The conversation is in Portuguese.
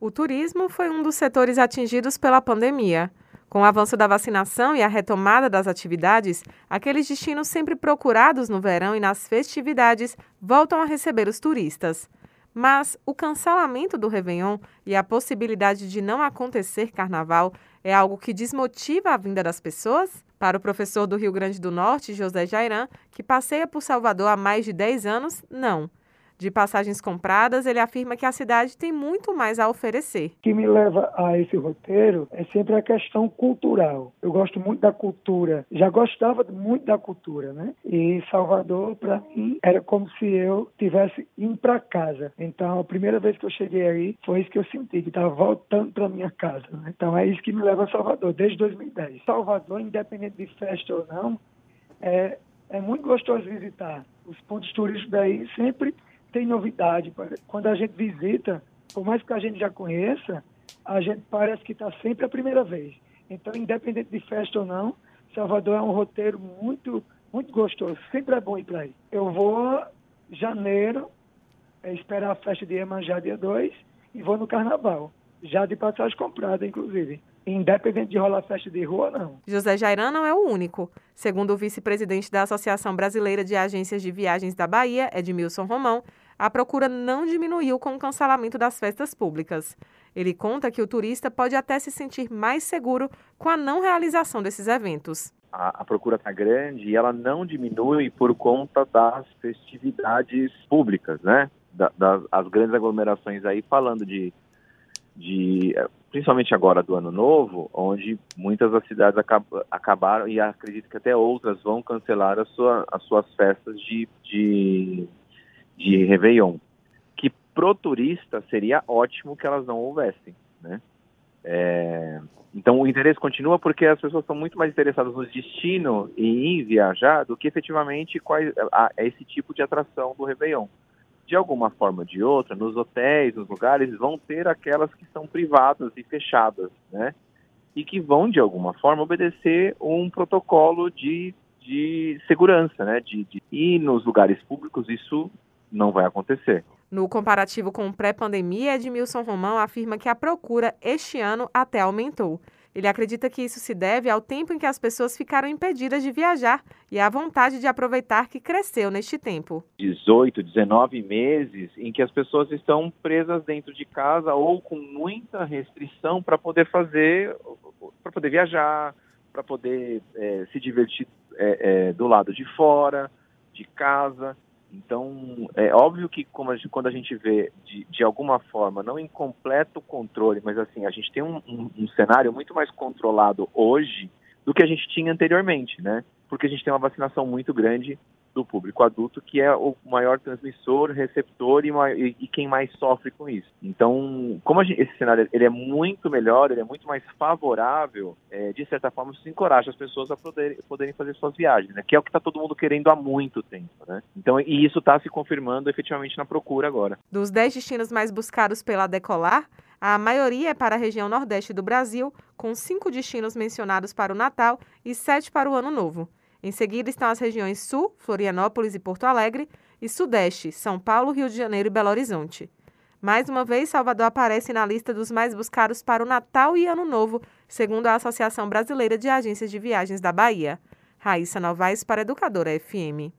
O turismo foi um dos setores atingidos pela pandemia. Com o avanço da vacinação e a retomada das atividades, aqueles destinos sempre procurados no verão e nas festividades voltam a receber os turistas. Mas o cancelamento do Réveillon e a possibilidade de não acontecer carnaval é algo que desmotiva a vinda das pessoas? Para o professor do Rio Grande do Norte, José Jairan, que passeia por Salvador há mais de 10 anos, não. De passagens compradas, ele afirma que a cidade tem muito mais a oferecer. O que me leva a esse roteiro é sempre a questão cultural. Eu gosto muito da cultura, já gostava muito da cultura, né? E Salvador, para mim, era como se eu tivesse indo para casa. Então, a primeira vez que eu cheguei aí, foi isso que eu senti, que estava voltando para minha casa. Né? Então, é isso que me leva a Salvador, desde 2010. Salvador, independente de festa ou não, é, é muito gostoso visitar. Os pontos turísticos daí sempre tem novidade. Quando a gente visita, por mais que a gente já conheça, a gente parece que está sempre a primeira vez. Então, independente de festa ou não, Salvador é um roteiro muito, muito gostoso. Sempre é bom ir para aí. Eu vou janeiro, é, esperar a festa de Iemanjá dia 2 e vou no carnaval. Já de passagem comprada, inclusive independente de rolar festa de rua, não. José Jairan não é o único. Segundo o vice-presidente da Associação Brasileira de Agências de Viagens da Bahia, Edmilson Romão, a procura não diminuiu com o cancelamento das festas públicas. Ele conta que o turista pode até se sentir mais seguro com a não realização desses eventos. A, a procura está grande e ela não diminui por conta das festividades públicas, né? Da, das as grandes aglomerações aí falando de de principalmente agora do ano novo, onde muitas das cidades acab acabaram e acredito que até outras vão cancelar sua, as suas festas de, de, de Réveillon. Que pro turista seria ótimo que elas não houvessem, né? É, então o interesse continua porque as pessoas estão muito mais interessadas no destino e em viajar do que efetivamente qual, a esse tipo de atração do Réveillon de alguma forma ou de outra, nos hotéis, nos lugares, vão ter aquelas que são privadas e fechadas, né? E que vão, de alguma forma, obedecer um protocolo de, de segurança, né? De, de... E nos lugares públicos isso não vai acontecer. No comparativo com pré-pandemia, Edmilson Romão afirma que a procura este ano até aumentou. Ele acredita que isso se deve ao tempo em que as pessoas ficaram impedidas de viajar e à vontade de aproveitar que cresceu neste tempo. 18, 19 meses em que as pessoas estão presas dentro de casa ou com muita restrição para poder fazer, para poder viajar, para poder é, se divertir é, é, do lado de fora, de casa. Então, é óbvio que a gente, quando a gente vê de, de alguma forma, não em completo controle, mas assim, a gente tem um, um, um cenário muito mais controlado hoje do que a gente tinha anteriormente, né? Porque a gente tem uma vacinação muito grande do público adulto, que é o maior transmissor, receptor e, e, quem mais sofre com isso. Então, como gente, esse cenário ele é muito melhor, ele é muito mais favorável, é, de certa forma, isso encoraja as pessoas a poder, poderem fazer suas viagens, né? que é o que está todo mundo querendo há muito tempo. Né? Então, e isso está se confirmando efetivamente na procura agora. Dos 10 destinos mais buscados pela Decolar, a maioria é para a região nordeste do Brasil, com cinco destinos mencionados para o Natal e sete para o Ano Novo. Em seguida estão as regiões Sul, Florianópolis e Porto Alegre, e Sudeste, São Paulo, Rio de Janeiro e Belo Horizonte. Mais uma vez, Salvador aparece na lista dos mais buscados para o Natal e Ano Novo, segundo a Associação Brasileira de Agências de Viagens da Bahia. Raíssa Novaes para Educadora FM.